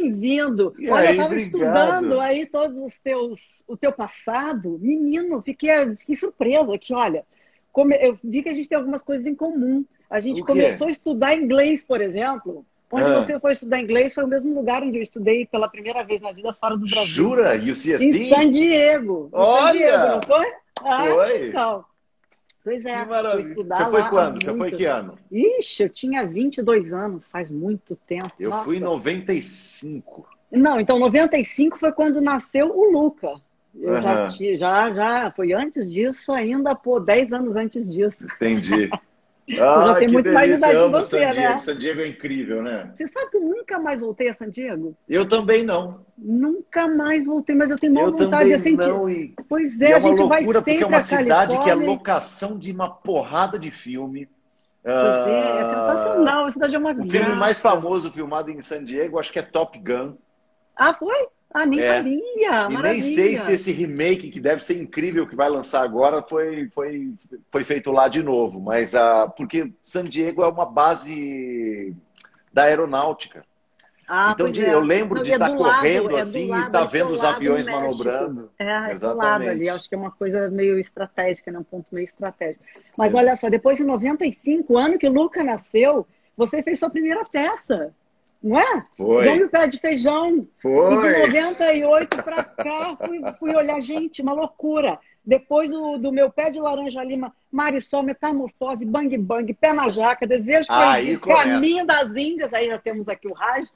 bem-vindo. Olha, eu estava estudando aí todos os teus, o teu passado. Menino, fiquei, fiquei surpresa que, olha, como eu vi que a gente tem algumas coisas em comum. A gente começou a estudar inglês, por exemplo. Onde ah. você foi estudar inglês foi o mesmo lugar onde eu estudei pela primeira vez na vida fora do Brasil. Jura? O CST? Em San Diego. Olha! San Diego, não foi? Ah, foi. Então. Pois é, que maravilha. Você foi quando? Você foi que ano? Ixi, eu tinha 22 anos, faz muito tempo. Eu Nossa. fui em 95. Não, então 95 foi quando nasceu o Luca. Eu uhum. já, já, já, foi antes disso ainda, pô, 10 anos antes disso. Entendi. Ah, já tem muito delícia. mais idade que você, San Diego. né? San Diego é incrível, né? Você sabe que eu nunca mais voltei a San Diego? Eu também não. Nunca mais voltei, mas eu tenho uma vontade de sentir. Não, e... Pois é, e é a gente vai sempre porque é uma cidade que é locação de uma porrada de filme. Pois é, é sensacional, a cidade é uma O graça. filme mais famoso filmado em San Diego, acho que é Top Gun. Ah, foi? Ah, nem é. sabia. E Maravilha. nem sei se esse remake, que deve ser incrível, que vai lançar agora, foi, foi, foi feito lá de novo. Mas uh, porque San Diego é uma base da aeronáutica. Ah, então, de, é. eu lembro de estar correndo é assim lado, e estar vendo os aviões manobrando. É, é do lado ali. Acho que é uma coisa meio estratégica, né? um ponto meio estratégico. Mas olha só, depois de 95, ano que o Luca nasceu, você fez sua primeira peça. Não é? Foi. João Pé de Feijão. Foi. E de 98 para cá, fui, fui, olhar, gente, uma loucura. Depois do, do meu pé de laranja lima, Marisol, Metamorfose, Bang Bang, Pé na Jaca, Desejo Proibido, Caminho das Índias, aí já temos aqui o Raj.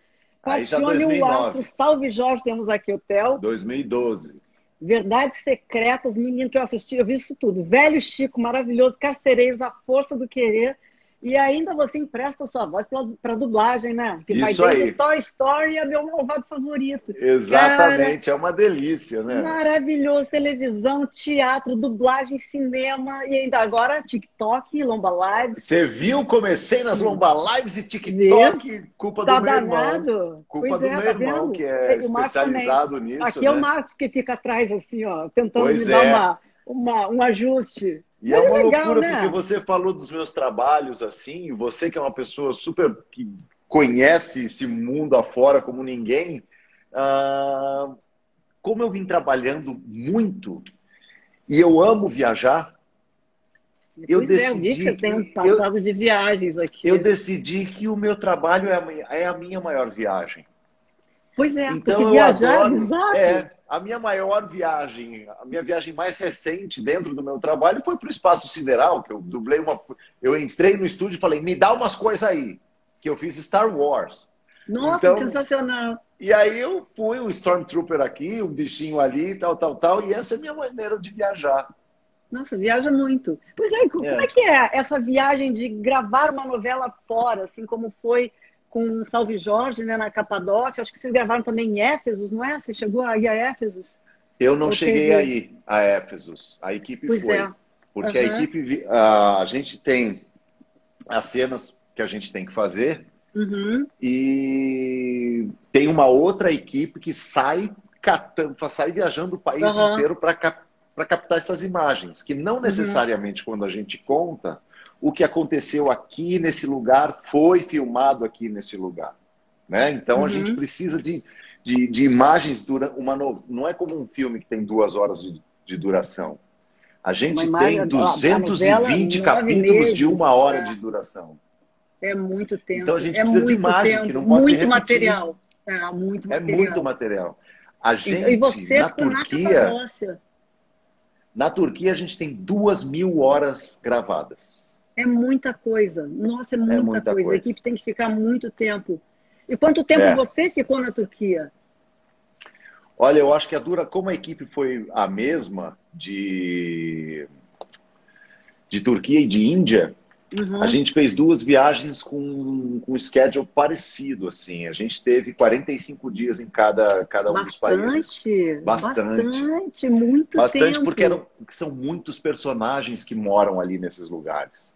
Passione o Alto, Salve Jorge, temos aqui o Theo. 2012. Verdades Secretas, menino que eu assisti, eu vi isso tudo. Velho Chico, maravilhoso, Carcereiros, A Força do Querer, e ainda você empresta sua voz para dublagem, né? Que Isso vai aí. Toy Story é meu malvado favorito. Exatamente, Cara, é uma delícia, né? Maravilhoso, televisão, teatro, dublagem, cinema e ainda agora TikTok, Lomba Lives. Você viu? Comecei nas Lomba Lives e TikTok, Viu? culpa tá do meu danado. irmão. Culpa pois do é, meu tá irmão, vendo? que é especializado nisso. Aqui né? é o Marcos que fica atrás, assim, ó, tentando pois me é. dar uma, uma, um ajuste. E é uma legal, loucura né? porque você falou dos meus trabalhos assim, você que é uma pessoa super que conhece esse mundo afora como ninguém, uh, como eu vim trabalhando muito e eu amo viajar, eu pois decidi. É, eu que tem um passado eu, de viagens aqui. Eu decidi que o meu trabalho é a minha, é a minha maior viagem. Pois é, então viajar, adoro, exato. é, a minha maior viagem, a minha viagem mais recente dentro do meu trabalho foi para o espaço sideral, que eu dublei uma, eu entrei no estúdio e falei, me dá umas coisas aí, que eu fiz Star Wars. Nossa, então, sensacional. E aí eu fui um Stormtrooper aqui, um bichinho ali, tal, tal, tal, e essa é a minha maneira de viajar. Nossa, viaja muito. Pois é, como é. é que é essa viagem de gravar uma novela fora, assim como foi com Salve Jorge, né, na Capadócia. Acho que vocês gravaram também em Éfesos, não é? Você chegou aí a Éfesos? Eu não Ou cheguei teve... aí a Éfesos. A equipe pois foi. É. Porque uhum. a equipe, a, a gente tem as cenas que a gente tem que fazer uhum. e tem uma outra equipe que sai catando, sai viajando o país uhum. inteiro para captar essas imagens, que não necessariamente quando a gente conta o que aconteceu aqui nesse lugar foi filmado aqui nesse lugar. Né? Então uhum. a gente precisa de, de, de imagens durante uma no... não é como um filme que tem duas horas de, de duração. A gente Uma tem imagem, 220 capítulos de uma hora é. de duração. É muito tempo. Então a gente é precisa de imagem tempo, que não pode muito ser material. É, muito é material. muito material. A gente e você na Turquia, na Turquia a gente tem duas mil horas gravadas. É muita coisa. Nossa, é muita, é muita coisa. coisa. A equipe tem que ficar muito tempo. E quanto tempo É. você ficou na Turquia? Olha, eu acho que a dura, como a equipe foi a mesma de, de Turquia e de Índia, Uhum. a gente fez duas viagens com, com um schedule parecido, assim. A gente teve 45 dias em cada, cada um dos países. Bastante, Bastante. bastante, muito Bastante, tempo. porque eram, são muitos personagens que moram ali nesses lugares.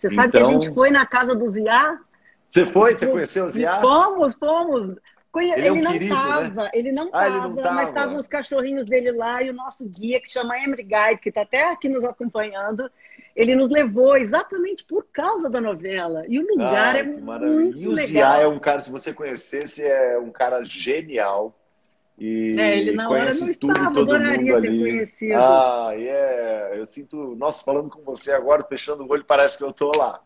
Você sabe que a Então- gente foi na casa do Ziá? Você foi? Você conheceu o Ziá? Fomos, fomos. Conhe- Ele Ele, é um não querido, estava, ele não Ah, ele não mas tava. estavam os cachorrinhos dele lá e o nosso guia, que chama Emery Guide, que está até aqui nos acompanhando. ele nos levou exatamente por causa da novela. E o lugar ah, é muito e o legal. Zia é um cara, se você conhecesse, é um cara genial. E é, ele na hora não tudo estava, todo mundo ali. Ah, é. Yeah. Eu sinto, nossa, falando com você agora, fechando o olho, parece que eu tô lá.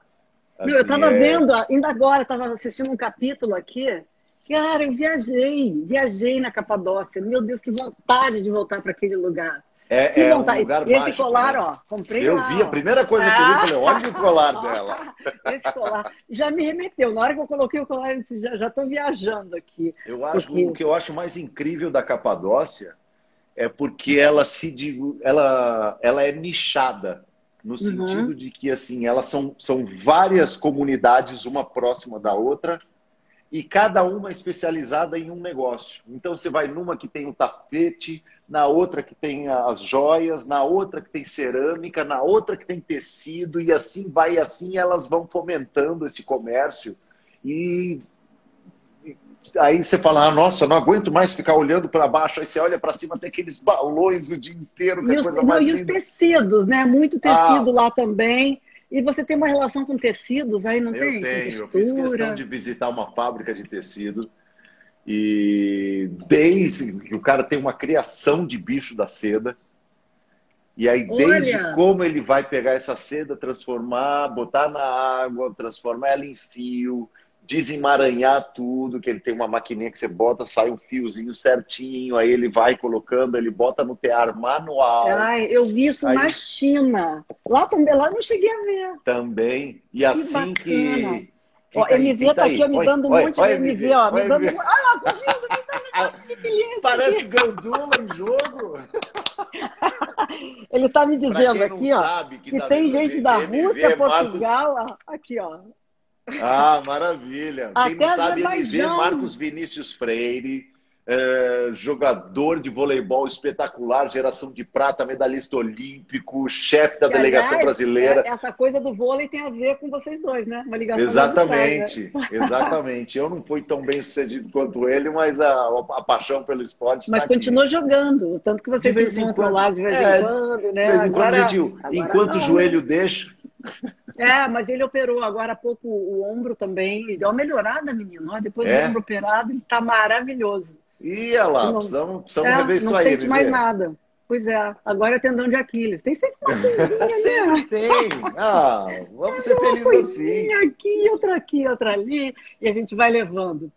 Assim, eu estava é... vendo, ainda agora, estava assistindo um capítulo aqui. Cara, eu viajei, viajei na Capadócia. Meu Deus, que vontade de voltar para aquele lugar. É, é um lugar Esse mágico, colar, né? ó, comprei Eu lá, vi, a primeira coisa que eu vi, eu falei, olha o colar dela. Esse colar já me remeteu. Na hora que eu coloquei o colar, eu disse, já estou viajando aqui. Eu acho, porque... O que eu acho mais incrível da Capadócia é porque ela se ela, ela é nichada no uhum. sentido uhum. de que assim elas são, são várias comunidades uma próxima da outra e cada uma especializada em um negócio. Então você vai numa que tem o tapete, na outra que tem as joias, na outra que tem cerâmica, na outra que tem tecido e assim vai, e assim elas vão fomentando esse comércio e aí você fala, ah, nossa, não aguento mais ficar olhando para baixo. Aí você olha para cima, tem aqueles balões o dia inteiro, que e é os, coisa mais não, E os tecidos, né? Muito tecido ah, lá também. E você tem uma relação com tecidos aí, não eu tem? Eu tenho. Eu fiz questão de visitar uma fábrica de tecido. E desde que o cara tem uma criação de bicho da seda. E aí, desde Olha. como ele vai pegar essa seda, transformar, botar na água, transformar ela em fio, desemaranhar tudo, que ele tem uma maquininha que você bota, sai um fiozinho certinho, aí ele vai colocando, ele bota no tear manual. Ai, eu vi isso aí... na China. Lá também, lá não cheguei a ver. Também. E que assim bacana. que. Ó, tá MV tá, tá aqui, ó, me dando um monte de MV, ó. Me dando... Ah, me dando um monte de. Parece Gandula em jogo. Ele tá me dizendo aqui, ó, que, que tá tem gente da Rússia, Portugal, Marcos... aqui, ó. Ah, maravilha. Quem não sabe MV, Marcos Vinícius Freire, é, jogador de voleibol espetacular, geração de prata, medalhista olímpico, chefe da delegação aliás, brasileira. É, essa coisa do vôlei tem a ver com vocês dois, né? Uma ligação Exatamente, né? exatamente. Eu não fui tão bem sucedido quanto ele, mas a, a paixão pelo esporte. Mas tá continuou jogando, tanto que vocês se encontram lá de vez em é, quando, né? De vez em quando, agora, enquanto não, o joelho né? deixa. É, mas ele operou agora há pouco o ombro também. Deu uma melhorada, menino. Depois é? do ombro operado, ele está maravilhoso. Ia lá, não, precisamos, precisamos é, rever isso aí. Não sente mais nada. Pois é, agora é tendão de Aquiles. Tem sempre uma coisinha, né? Tem. Ah, vamos é, ser felizes assim. aqui, outra aqui, outra ali, e a gente vai levando.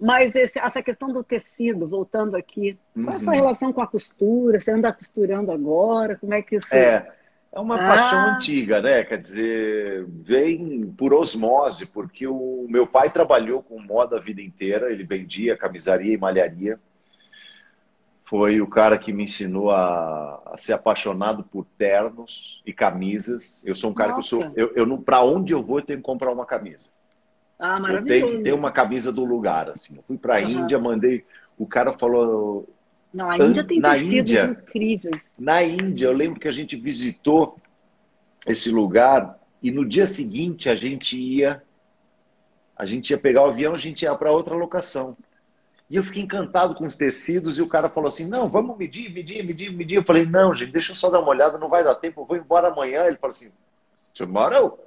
Mas esse, essa questão do tecido, voltando aqui, uhum. qual é a sua uhum. relação com a costura? Você anda costurando agora? Como é que isso... É, é uma ah. paixão antiga, né? Quer dizer, vem por osmose, porque o meu pai trabalhou com moda a vida inteira, ele vendia camisaria e malharia. Foi o cara que me ensinou a, a ser apaixonado por ternos e camisas. Eu sou um cara Nossa. que eu sou. Eu, eu para onde eu vou, eu tenho que comprar uma camisa. Ah, maravilhoso. Eu tenho que ter uma camisa do lugar, assim. Eu fui para a uhum. Índia, mandei. O cara falou: não, a Índia tem na tecidos Índia, incríveis. Na Índia, eu lembro que a gente visitou esse lugar e no dia seguinte a gente ia a gente ia pegar o avião, a gente ia para outra locação. E eu fiquei encantado com os tecidos e o cara falou assim: "Não, vamos medir, medir, medir, medir". Eu falei: "Não, gente, deixa eu só dar uma olhada, não vai dar tempo, eu vou embora amanhã". Ele falou assim: "Tomorrow?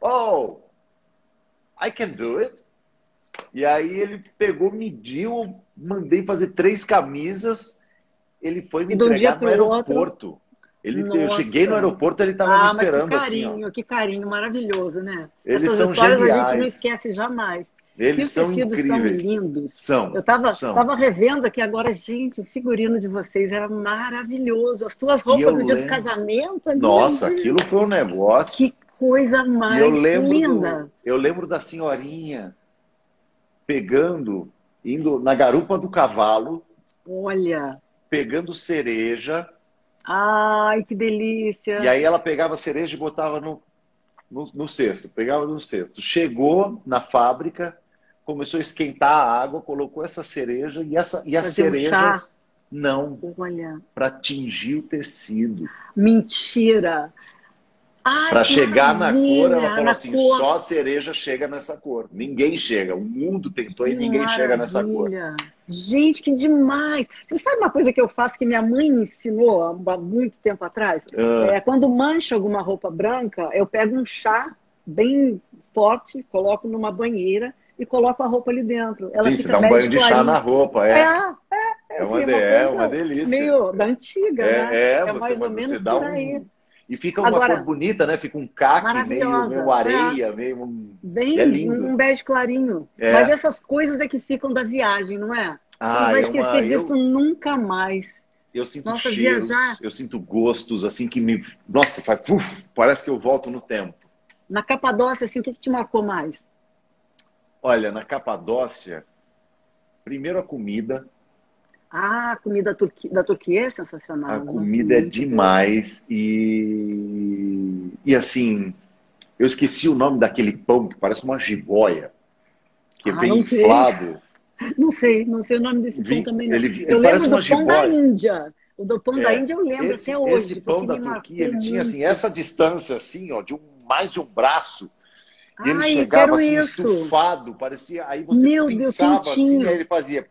Oh, I can do it". E aí ele pegou, mediu, mandei fazer três camisas, ele foi me entregar no aeroporto. Ele, eu cheguei no aeroporto, ele estava ah, me esperando mas que carinho, assim. Ó. Que carinho, maravilhoso, né? Eles Essas são histórias geniais. a gente não esquece jamais. Eles são incríveis. São lindos. São. Eu estava revendo aqui agora, gente, o figurino de vocês era maravilhoso. As tuas roupas no dia do casamento. Nossa, aquilo foi um negócio. Que coisa mais eu linda. Do, eu lembro da senhorinha pegando, indo na garupa do cavalo. Olha. Pegando cereja. Ai, que delícia. E aí ela pegava a cereja e botava no, no, no cesto. Pegava no cesto. Chegou na fábrica, começou a esquentar a água, colocou essa cereja e, essa, e as cerejas. Um não. Para tingir o tecido. Mentira. Para chegar na cor, ela falou assim: cor. só a cereja chega nessa cor. Ninguém chega. O mundo tentou que e ninguém maravilha. chega nessa cor. Gente, que demais! Você sabe uma coisa que eu faço que minha mãe me ensinou há muito tempo atrás? Ah. É, quando mancha alguma roupa branca, eu pego um chá bem forte, coloco numa banheira e coloco a roupa ali dentro. Ela Sim, você dá um banho de chá na roupa, é. É, é, é, uma, é uma, delícia. Meio da antiga, é, né? É, é mais ou menos por aí. Um... E fica uma Agora, cor bonita, né? Fica um caque, meio, meio areia, é. meio. Bem, é lindo. um bege clarinho. É. Mas essas coisas é que ficam da viagem, não é? Ah, Você não vai é esquecer uma... disso eu... nunca mais. Eu sinto Nossa, cheiros, viajar... eu sinto gostos, assim, que me. Nossa, faz... Uf, parece que eu volto no tempo. Na Capadócia, assim, o que, que te marcou mais? Olha, na Capadócia, primeiro a comida. Ah, a comida turqui... da Turquia é sensacional. A comida é demais e e assim, eu esqueci o nome daquele pão que parece uma jiboia, que é ah, bem inflado. Não sei, não sei o nome desse pão também. Não. Ele, eu lembro do pão jiboia. da Índia. O do pão é, da Índia eu lembro esse, até hoje. Esse pão da Turquia, ele tinha assim, essa distância assim, ó, de um, mais de um braço. E ele Ai, chegava assim, isso. estufado, parecia. Aí você Meu pensava Deus, assim, aí ele fazia.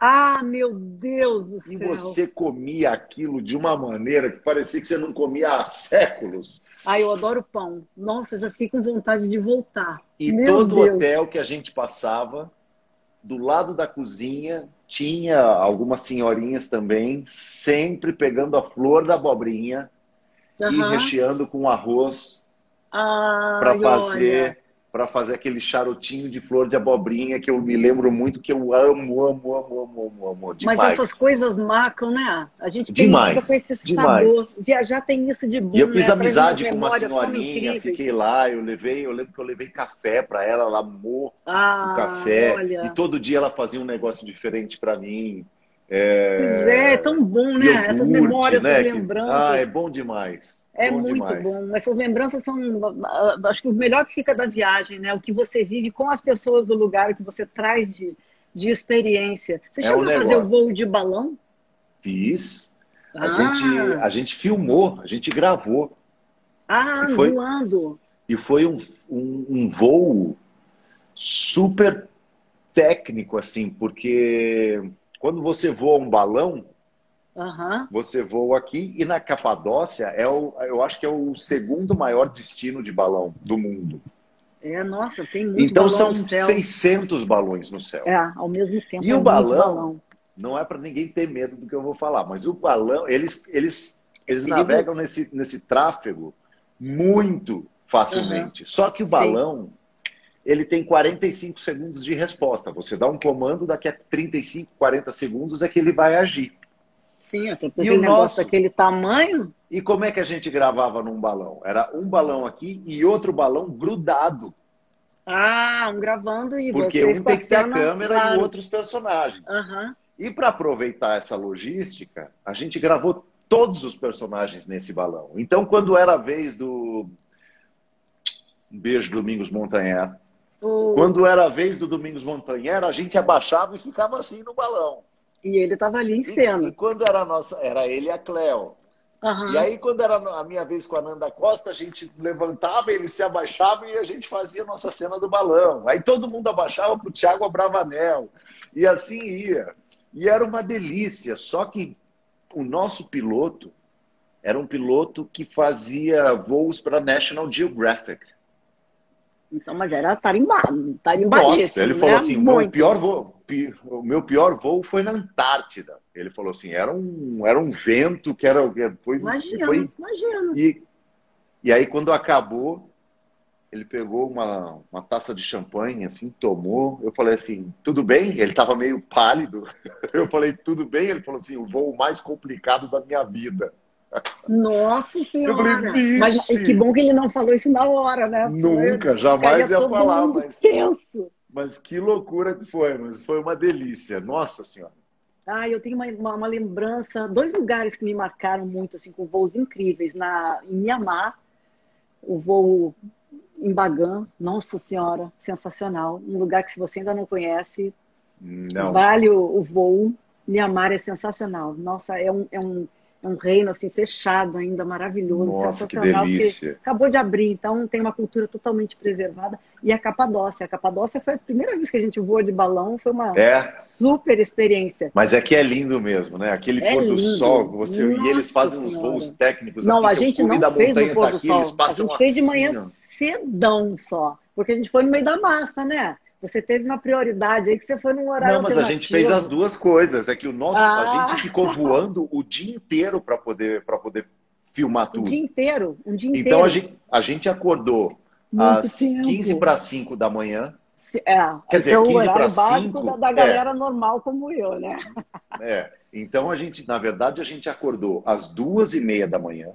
Ah, meu Deus do céu! E você comia aquilo de uma maneira que parecia que você não comia há séculos. Ah, eu adoro pão. Nossa, já fiquei com vontade de voltar. E meu todo Deus. hotel que a gente passava, do lado da cozinha, tinha algumas senhorinhas também, sempre pegando a flor da abobrinha uhum. e recheando com arroz ah, para fazer. Para fazer aquele charutinho de flor de abobrinha que eu me lembro muito que eu amo, amo, amo, amo, amo, amo demais. Mas essas coisas marcam, né? A gente tem demais, com esse demais. sabor. Viajar tem isso de bom. E eu fiz né? amizade com uma senhorinha, fiquei lá, eu levei, eu lembro que eu levei café para ela, ela amou ah, o café. Olha. E todo dia ela fazia um negócio diferente para mim. É... É, é tão bom, né? Iogurte, Essas memórias, né? essas lembranças. Ah, é bom demais. É bom muito demais. bom. Essas lembranças são, acho que o melhor que fica da viagem, né? O que você vive com as pessoas do lugar, o que você traz de, de experiência. Você é chegou um a fazer o voo de balão? Fiz. A, ah. gente, a gente filmou, a gente gravou. Ah, e foi, voando. E foi um, um, um voo super técnico, assim, porque quando você voa um balão, uhum. você voa aqui e na Capadócia é o, eu acho que é o segundo maior destino de balão do mundo. É, nossa, tem muito Então são 600 balões no céu. É, ao mesmo tempo. E é o balão, balão, não é para ninguém ter medo do que eu vou falar, mas o balão, eles, eles, eles navegam nesse, nesse tráfego muito facilmente. Uhum. Só que o balão, Sim ele tem 45 segundos de resposta. Você dá um comando, daqui a 35, 40 segundos é que ele vai agir. Sim, até porque o nosso daquele tamanho. E como é que a gente gravava num balão? Era um balão aqui e outro balão grudado. Ah, um gravando e Porque um tem que ter a câmera claro. e outros personagens. Uhum. E para aproveitar essa logística, a gente gravou todos os personagens nesse balão. Então, quando era a vez do. Um beijo, Domingos Montanher. Quando era a vez do Domingos Montanhera, a gente abaixava e ficava assim no balão. E ele estava ali em cena. E, e, quando era a nossa, era ele e a Cleo. Uhum. E aí, quando era a minha vez com a Nanda Costa, a gente levantava, ele se abaixava e a gente fazia a nossa cena do balão. Aí todo mundo abaixava para o Thiago Abravanel. E assim ia. E era uma delícia. Só que o nosso piloto era um piloto que fazia voos para National Geographic. Então, mas era tarimbado, tarimbadíssimo. Nossa, ele né? falou assim, Muito. meu pior voo, o meu pior voo foi na Antártida. Ele falou assim, era um, era um vento que era, foi, imagina, foi, imagina. E, e aí quando acabou, ele pegou uma, uma taça de champanhe, assim, tomou. Eu falei assim, tudo bem? Ele estava meio pálido. Eu falei, tudo bem? Ele falou assim, o voo mais complicado da minha vida. Nossa senhora! Falei, mas que bom que ele não falou isso na hora, né? Nunca, jamais ia falar, mas. Tenso. Mas que loucura que foi, mas foi uma delícia. Nossa senhora. Ah, eu tenho uma, uma, uma, lembrança, dois lugares que me marcaram muito, assim, com voos incríveis. Na, em Mianmar, o voo em Bagan, nossa senhora, sensacional. Um lugar que se você ainda não conhece, não. vale o, o voo. Mianmar é sensacional. Nossa, é um, é um um reino assim fechado ainda, maravilhoso, Nossa, sensacional. Que delícia. acabou de abrir, então tem uma cultura totalmente preservada. E a Capadócia. A Capadócia foi a primeira vez que a gente voou de balão, foi uma é. super experiência. Mas é que é lindo mesmo, né? Aquele é pôr do lindo. sol, você Nossa e eles fazem uns voos técnicos não, assim, a gente não da fez montanha tá aqui, eles passam A gente fez de manhã assim, cedão só, porque a gente foi no meio da massa, né? Você teve uma prioridade aí que você foi num horário. Não, mas a gente fez as duas coisas. É que o nosso, ah. a gente ficou voando o dia inteiro para poder, poder filmar tudo. O dia inteiro, um dia inteiro. Então a gente, a gente acordou Muito às tempo. 15 para 5 da manhã. É, Quer dizer, é o 15 para 5 da, da galera é. normal como eu, né? É. Então a gente, na verdade, a gente acordou às duas e meia da manhã.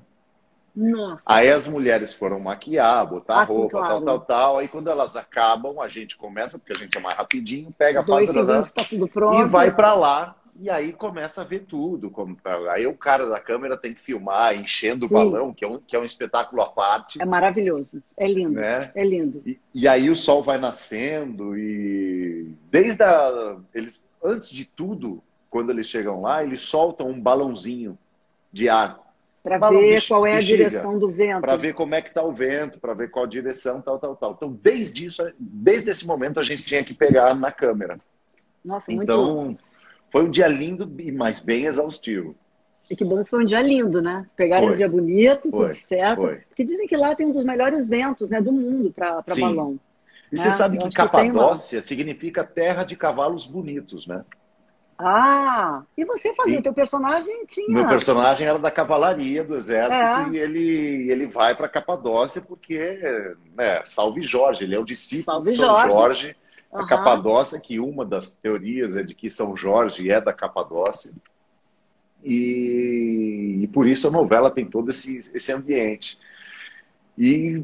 Nossa. Aí as mulheres foram maquiar, botar ah, roupa, claro. tal, tal, tal. Aí quando elas acabam, a gente começa, porque a gente é mais rapidinho, pega a Dois segundos, tá tudo pronto. e vai para lá. E aí começa a ver tudo. Aí o cara da câmera tem que filmar, enchendo sim. o balão, que é, um, que é um espetáculo à parte. É maravilhoso. É lindo. Né? É lindo. E, e aí o sol vai nascendo e desde a. Eles, antes de tudo, quando eles chegam lá, eles soltam um balãozinho de ar para ver qual é a direção do vento. Para ver como é que está o vento, para ver qual direção, tal, tal, tal. Então, desde isso, desde esse momento, a gente tinha que pegar na câmera. Nossa, então, muito foi um dia lindo, mas bem exaustivo. E que bom que foi um dia lindo, né? Pegaram foi. um dia bonito, foi. tudo certo. Foi. Porque dizem que lá tem um dos melhores ventos né, do mundo para balão. E você né? sabe que Capadócia que significa terra de cavalos bonitos, né? Ah, e você fazia, o teu personagem tinha... Meu personagem era da cavalaria do exército é. e ele, ele vai para Capadócia porque, né, salve Jorge, ele é o discípulo salve de São Jorge. Jorge uhum. A Capadócia, que uma das teorias é de que São Jorge é da Capadócia. E, e por isso a novela tem todo esse, esse ambiente. E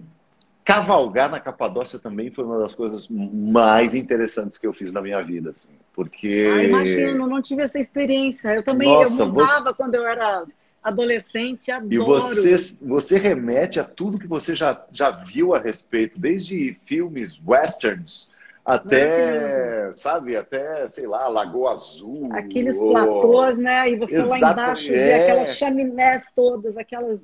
cavalgar na Capadócia também foi uma das coisas mais interessantes que eu fiz na minha vida, assim, porque... Ah, imagino, não tive essa experiência. Eu também, Nossa, eu mudava você... quando eu era adolescente, adoro. E você, você remete a tudo que você já, já viu a respeito, desde filmes westerns até, sabe, até, sei lá, Lagoa Azul. Aqueles ou... platôs, né? E você Exato, lá embaixo é... vê aquelas chaminés todas, aquelas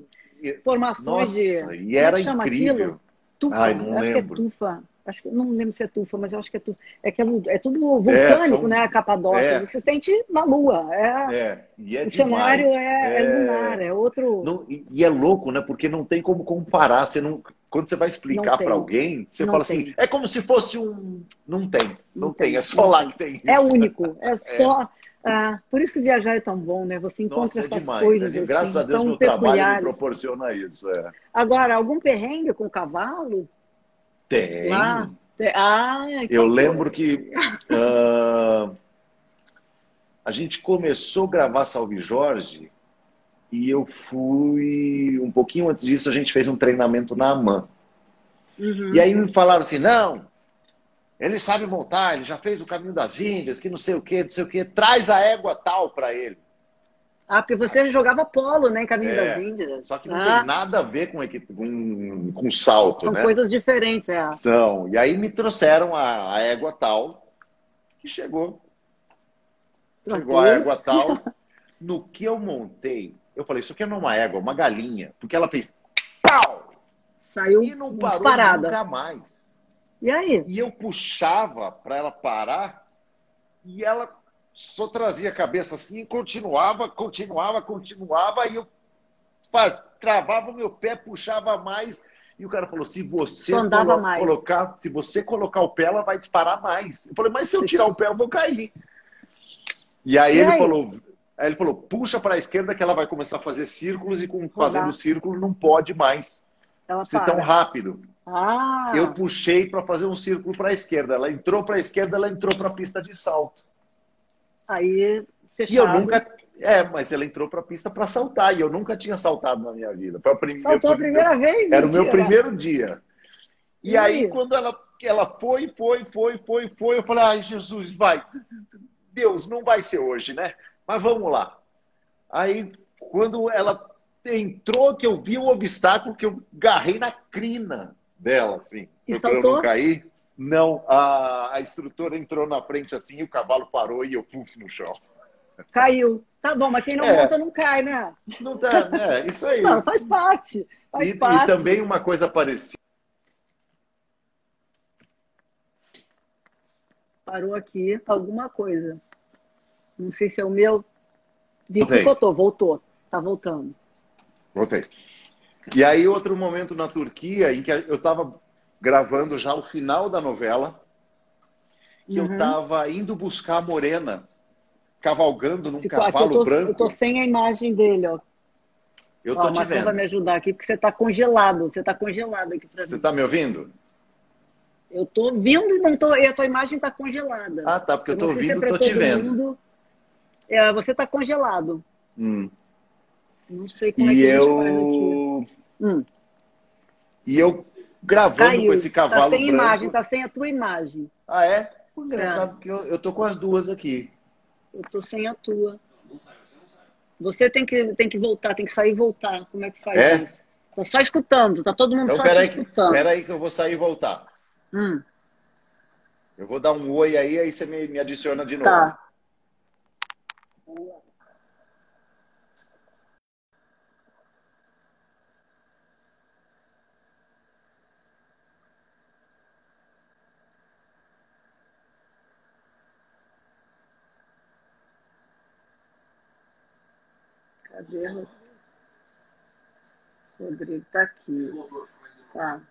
formações Nossa, de... E era incrível. Aquilo? Tufa. Ai, não acho lembro. que é tufa. Acho que, não lembro se é tufa, mas eu acho que é tufa. É, é, é tudo vulcânico, é, são... né? A Capadócia. É. Você sente na Lua. É, é. E é o demais. cenário é, é, lunar, é outro. Não, e, e, é louco, né? Porque não tem como comparar. Você não, quando você vai explicar para alguém, você não fala assim, tem. assim, é como se fosse um. Não tem, não, não tem, tem, é só lá que tem isso. É único, é só. Ah, por isso viajar é tão bom, né? Você encontra Nossa, é essas demais, coisas. É Graças assim, a Deus, meu peculiares. trabalho me proporciona isso. É. Agora, algum perrengue com cavalo? Tem. Lá? Ah, Eu lembro que uh, a gente começou a gravar Salve Jorge e eu fui. Um pouquinho antes disso, a gente fez um treinamento na AMAN. Uhum. E aí me falaram assim: não, ele sabe montar, ele já fez o caminho das Índias, que não sei o que, não sei o que. Traz a égua tal para ele. Ah, porque você jogava polo, né, em Caminho é, das Índias. Só que não ah. tem nada a ver com, com, com salto, São né? coisas diferentes, é. São. E aí me trouxeram a, a égua tal, que chegou. Chegou a égua tal. No que eu montei, eu falei, isso aqui não é uma égua, é uma galinha. Porque ela fez pau! Saiu e não parou disparada. nunca mais. E aí? E eu puxava para ela parar e ela só trazia a cabeça assim e continuava, continuava, continuava. E eu faz, travava o meu pé, puxava mais. E o cara falou: se você colo colocar, se você colocar o pé, ela vai disparar mais. Eu falei, mas se eu tirar o pé, eu vou cair. E aí e ele aí? falou. Aí ele falou, puxa para a esquerda que ela vai começar a fazer círculos e com, fazendo círculo não pode mais ela ser para. tão rápido. Ah. Eu puxei para fazer um círculo para a esquerda. Ela entrou para a esquerda, ela entrou para a pista de salto. Aí, fechado. E eu nunca. É, mas ela entrou para a pista para saltar e eu nunca tinha saltado na minha vida. Foi a prim... Saltou a primeira vez? Era o meu primeiro dia. E, e aí, quando ela, ela foi, foi, foi, foi, foi, eu falei: ai, Jesus, vai. Deus, não vai ser hoje, né? Mas vamos lá. Aí, quando ela entrou, que eu vi o obstáculo, que eu garrei na crina dela, assim, e pra não cair. Não, a, a instrutora entrou na frente assim, e o cavalo parou e eu puf no chão. Caiu. Tá bom, mas quem não é. monta não cai, né? Não tá, é, isso aí. Não, faz parte. Faz e, parte. e também uma coisa parecida. Parou aqui alguma coisa. Não sei se é o meu. Voltei. Voltou, voltou. Tá voltando. Voltei. E aí, outro momento na Turquia, em que eu estava gravando já o final da novela, e uhum. eu estava indo buscar a Morena cavalgando num Ficou, cavalo eu tô, branco. Eu tô sem a imagem dele, ó. Eu tô ó, te vendo. vai me ajudar aqui, porque você tá congelado. Você tá congelado aqui pra mim. Você tá me ouvindo? Eu tô ouvindo e não tô. E a tua imagem tá congelada. Ah, tá, porque eu, eu tô ouvindo e é tô te vendo. Mundo. É, você tá congelado. Hum. Não sei como e é que eu... Hum. E eu gravando Caiu. com esse tá cavalo tá sem branco. imagem, tá sem a tua imagem. Ah, é? Engraçado, é. porque eu, eu tô com as duas aqui. Eu tô sem a tua. Você tem que, tem que voltar, tem que sair e voltar. Como é que faz é? isso? Tô só escutando, tá todo mundo então, só peraí, escutando. Peraí que eu vou sair e voltar. Hum. Eu vou dar um oi aí, aí você me, me adiciona de novo. Tá. Cadê? Rodrigo tá aqui. Tá.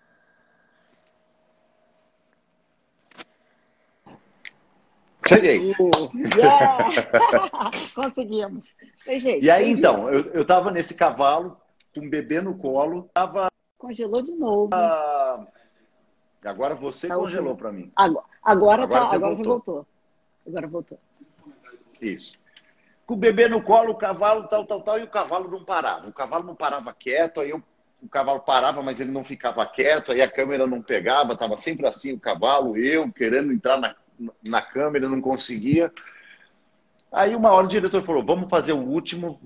Cheguei. Uh, yeah! Conseguimos. Jeito. E aí, então, eu, eu tava nesse cavalo, com um bebê no colo, tava. Congelou de novo. Ah, agora você tá congelou para mim. Agora, agora, agora, tá, agora voltou. você voltou. Agora voltou. Isso com o bebê no colo, o cavalo, tal, tal, tal, e o cavalo não parava. O cavalo não parava quieto, aí eu, o cavalo parava, mas ele não ficava quieto, aí a câmera não pegava, estava sempre assim o cavalo, eu querendo entrar na, na câmera, não conseguia. Aí uma hora o diretor falou: vamos fazer o último,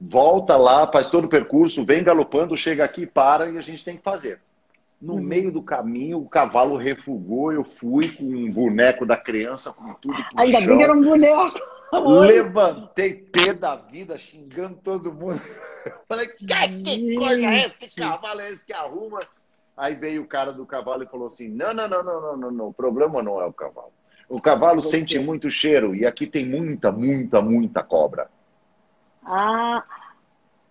volta lá, faz todo o percurso, vem galopando, chega aqui, para e a gente tem que fazer. No uhum. meio do caminho, o cavalo refugou, eu fui com um boneco da criança, com tudo Ainda chão. bem que era um boneco. Levantei pé da vida, xingando todo mundo. Falei, que, que coisa é essa? Que cavalo é esse que arruma? Aí veio o cara do cavalo e falou assim: não, não, não, não, não, não, não. O problema não é o cavalo. O cavalo sente muito cheiro e aqui tem muita, muita, muita cobra. Ah.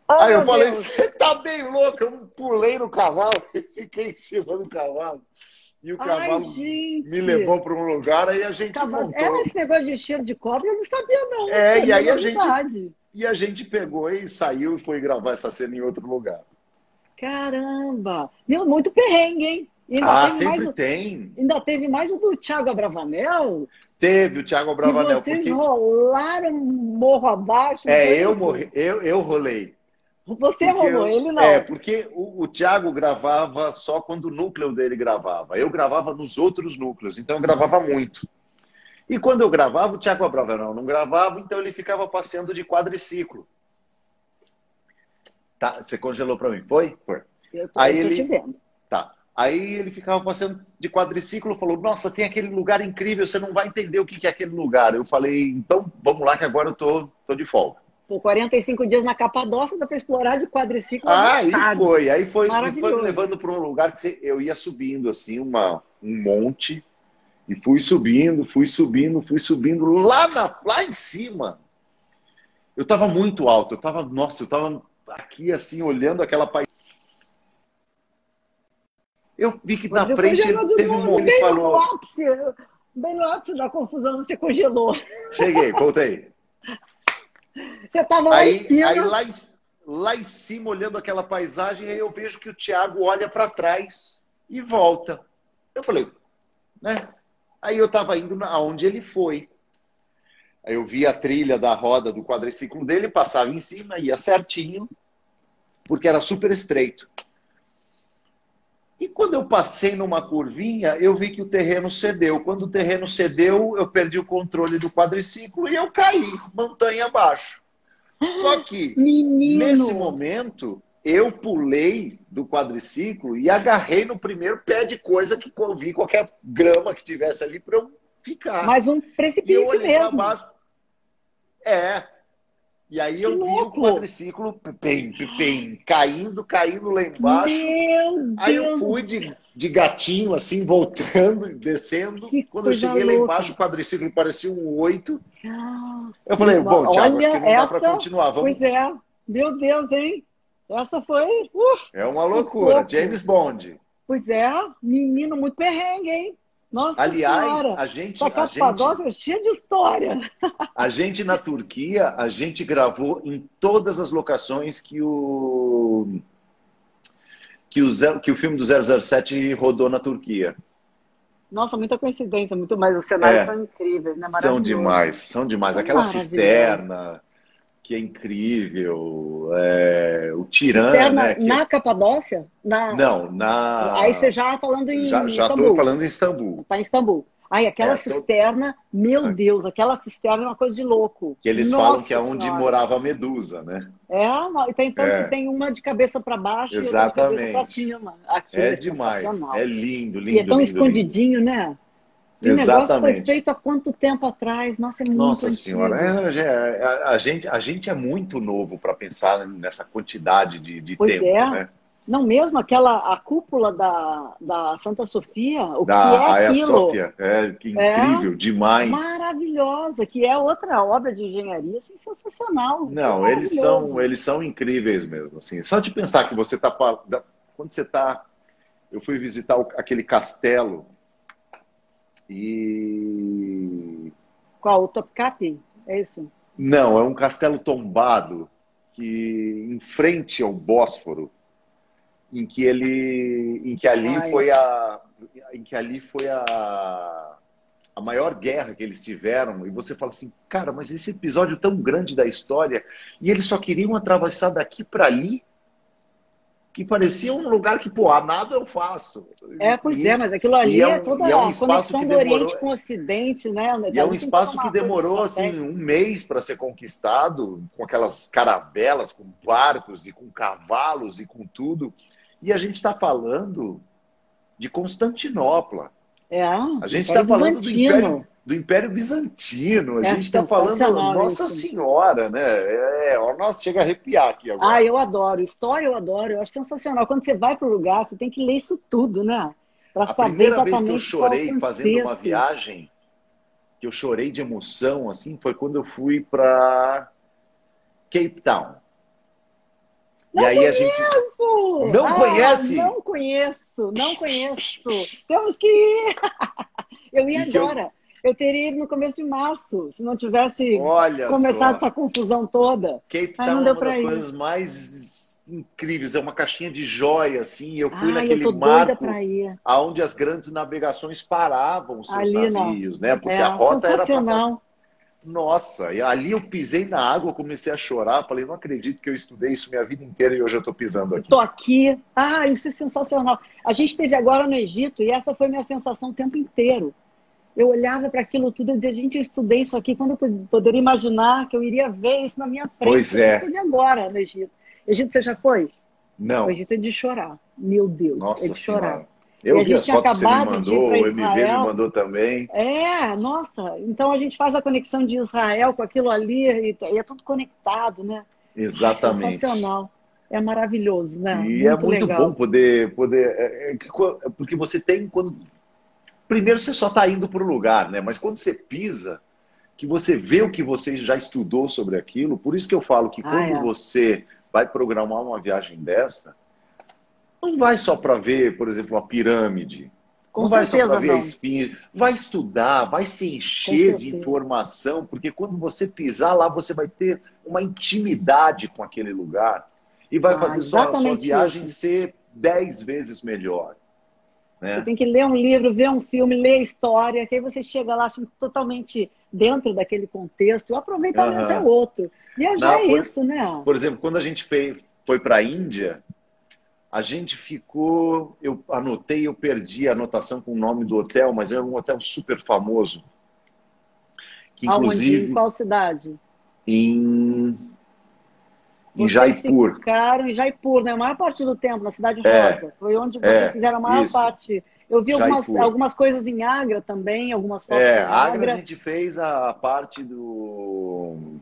Oh, Aí eu falei, você tá bem louco. Eu pulei no cavalo e fiquei em cima do cavalo. E o cavalo Ai, me levou para um lugar, aí a gente cavalo... montou. É, esse negócio de cheiro de cobra eu não sabia, não. É, e aí a gente. E a gente pegou e saiu e foi gravar essa cena em outro lugar. Caramba! Meu, muito perrengue, hein? ah, sempre mais, tem. Ainda teve mais o do Thiago Abravanel? Teve o Thiago Abravanel. vocês porque... rolaram morro abaixo. É, eu, morri, eu, eu rolei. Você porque rolou, eu, ele não. É, porque o, o Thiago gravava só quando o núcleo dele gravava. Eu gravava nos outros núcleos, então eu gravava muito. E quando eu gravava, o Thiago Abravanel não gravava, então ele ficava passeando de quadriciclo. Tá, você congelou para mim, foi? Foi. Eu tô, Aí eu tô ele... te vendo. Tá. Aí ele ficava passeando de quadriciclo, falou: Nossa, tem aquele lugar incrível, você não vai entender o que é aquele lugar. Eu falei: Então vamos lá, que agora eu tô, tô de folga. Por 45 dias na Capadócia, dá para explorar de quadriciclo. Ah, aí foi. Aí foi, foi me levando para um lugar que eu ia subindo, assim, uma, um monte. E fui subindo, fui subindo, fui subindo. Lá, na, lá em cima, eu estava muito alto. Eu estava, nossa, eu estava aqui, assim, olhando aquela paisagem. Eu vi que na frente teve um momento que falou. No ápice, bem no ápice da confusão, você congelou. Cheguei, voltei. Você estava lá aí, em cima. Aí lá em, lá em cima, olhando aquela paisagem, aí eu vejo que o Thiago olha para trás e volta. Eu falei, né? Aí eu estava indo aonde ele foi. Aí eu vi a trilha da roda do quadriciclo dele, passava em cima, ia certinho, porque era super estreito. E quando eu passei numa curvinha, eu vi que o terreno cedeu. Quando o terreno cedeu, eu perdi o controle do quadriciclo e eu caí, montanha abaixo. Só que, Menino. nesse momento, eu pulei do quadriciclo e agarrei no primeiro pé de coisa que eu vi, qualquer grama que tivesse ali para eu ficar. Mas um precipício mesmo. Baixo. É. E aí eu vi o quadriciclo pem, pem, caindo, caindo lá embaixo. Meu aí eu fui de, de gatinho, assim, voltando, descendo. Que Quando eu cheguei louca. lá embaixo, o quadriciclo parecia um oito. Ah, eu falei, bom, Thiago, acho que não essa... dá para continuar. Vamos... Pois é. Meu Deus, hein? Essa foi. Uh, é uma loucura. James Bond. Pois é, menino muito perrengue, hein? Nossa Aliás, senhora. a gente. A gente, é cheia de história. A gente na Turquia, a gente gravou em todas as locações que o. Que o, que o filme do 007 rodou na Turquia. Nossa, muita coincidência, muito mais. Os cenários é, são incríveis, né? São demais, são demais. Aquela cisterna, que é incrível. É, o Tirana. Né, que... Na Capadócia? Na... Não, na. Aí você já falando em. Já estou falando em Istambul. Está em Istambul. Ai, aquela é, cisterna, tô... meu Deus, aquela cisterna é uma coisa de louco. Que eles Nossa falam que é onde senhora. morava a Medusa, né? É, não, tem, é. tem uma de cabeça para baixo Exatamente. e outra de cabeça para cima. Aquilo é, é demais. É lindo, lindo. E é tão lindo, escondidinho, lindo. né? Exatamente. o negócio foi feito há quanto tempo atrás? Nossa, é muito Nossa Senhora, é, é, a, a, gente, a gente é muito novo para pensar nessa quantidade de, de pois tempo, é. né? Não, mesmo aquela a cúpula da, da Santa Sofia, o da que é aquilo? Sofia, é que incrível, é demais. Maravilhosa, que é outra obra de engenharia assim, sensacional. Não, é eles são eles são incríveis mesmo, assim. Só de pensar que você está quando você está, eu fui visitar aquele castelo e. Qual? O Topkapi? É isso? Não, é um castelo tombado que em frente ao Bósforo, em que ele, em que ali Ai. foi a, em que ali foi a, a maior guerra que eles tiveram. E você fala assim, cara, mas esse episódio tão grande da história e eles só queriam atravessar daqui para ali que parecia um lugar que, pô, nada eu faço. É, pois e, é, mas aquilo ali é, é, toda é um a conexão do demorou, Oriente com o Ocidente, né? E é um espaço que demorou, assim, um mês para ser conquistado, com aquelas caravelas, com barcos e com cavalos e com tudo. E a gente está falando de Constantinopla. É, a gente está falando do Império do Império Bizantino. A é gente está falando Nossa isso. Senhora, né? É, é, nossa, chega a arrepiar aqui agora. Ah, eu adoro. História eu adoro. Eu acho sensacional. Quando você vai para o lugar, você tem que ler isso tudo, né? Para saber primeira vez que eu chorei fazendo uma viagem, que eu chorei de emoção, assim, foi quando eu fui para Cape Town. Não e aí conheço! a gente não ah, conhece? Não conheço, não conheço. Temos que ir. Eu ia agora. Eu teria ido no começo de março, se não tivesse Olha começado só. essa confusão toda. Cape Town é uma das ir. coisas mais incríveis, é uma caixinha de joia, assim. Eu fui Ai, naquele eu marco aonde as grandes navegações paravam os seus Ali, navios, não. né? Porque é, a rota era para nossa, e ali eu pisei na água, comecei a chorar, falei, não acredito que eu estudei isso minha vida inteira e hoje eu estou pisando aqui. Estou aqui. Ah, isso é sensacional. A gente esteve agora no Egito e essa foi minha sensação o tempo inteiro eu olhava para aquilo tudo e dizia, gente, eu estudei isso aqui, quando eu poderia imaginar que eu iria ver isso na minha frente? Pois é. Eu agora no Egito. Egito, você já foi? Não. O Egito é de chorar. Meu Deus, Nossa é de chorar. Senhora. Eu vi as fotos que você me mandou, o MV me mandou também. É, nossa. Então a gente faz a conexão de Israel com aquilo ali e, é tudo conectado, né? Exatamente. É sensacional. É maravilhoso, né? E muito é muito legal. bom poder, poder. É, é, porque você tem, quando primeiro você só está indo para o lugar, né? Mas quando você pisa, que você vê o que você já estudou sobre aquilo, por isso que eu falo que ah, quando é. você vai programar uma viagem dessa, não vai só para ver, por exemplo, a pirâmide. Com não vai só para ver não. a espinha. Vai estudar, vai se encher de informação, porque quando você pisar lá, você vai ter uma intimidade com aquele lugar. E vai ah, fazer sua, sua viagem isso. ser dez vezes melhor. Né? Você tem que ler um livro, ver um filme, ler a história, que aí você chega lá assim, totalmente dentro daquele contexto, aproveitar uhum. até o outro. Viajar Não, é por, isso, né? Por exemplo, quando a gente foi, foi para a Índia, a gente ficou. Eu anotei, eu perdi a anotação com o nome do hotel, mas é um hotel super famoso. Que, inclusive, Aonde? Em qual cidade? Em em Jaipur. Ficaram em Jaipur, né? A maior parte do tempo, na Cidade é, Rosa. Foi onde vocês é, fizeram a maior isso. parte. Eu vi algumas, algumas coisas em Agra também, algumas fotos é, em Agra. Agra a gente fez a parte do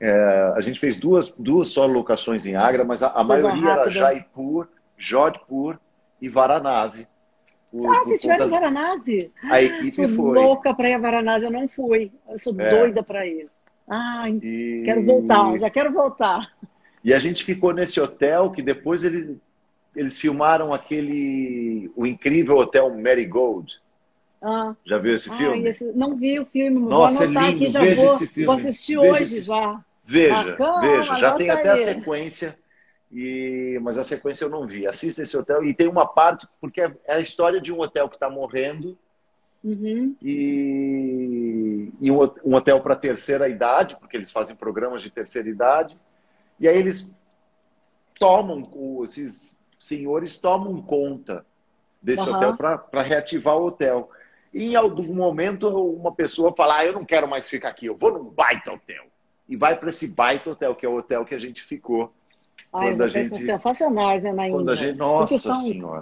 É, a gente fez duas, duas só locações em Agra, mas a, a maioria era Jaipur, Jodhpur e Varanasi. Por, ah, vocês estiveram em Varanasi? A equipe sou foi. louca para ir a Varanasi, eu não fui. Eu sou é. doida para ir. Ah, e... quero voltar, já quero voltar. E a gente ficou nesse hotel que depois ele, eles filmaram aquele. o incrível hotel Marigold. Ah. Já viu esse filme? Ah, esse... Não vi o filme, Nossa, vou anotar é lindo. aqui, já Veja vou, esse filme. vou assistir Veja hoje esse... já. Veja, Bacana, veja. Já tem até aí. a sequência, e... mas a sequência eu não vi. Assista esse hotel e tem uma parte, porque é, é a história de um hotel que está morrendo uhum. e, e um, hotel para terceira idade, porque eles fazem programas de terceira idade. E aí eles tomam, esses senhores tomam conta desse uhum. hotel para reativar o hotel. E em algum momento uma pessoa fala: ah, eu não quero mais ficar aqui, eu vou num baita hotel. E vai para esse baita hotel, que é o hotel que a gente ficou. Ai, quando a gente sensacionais, né, na Quando a gente, nossa são, senhora.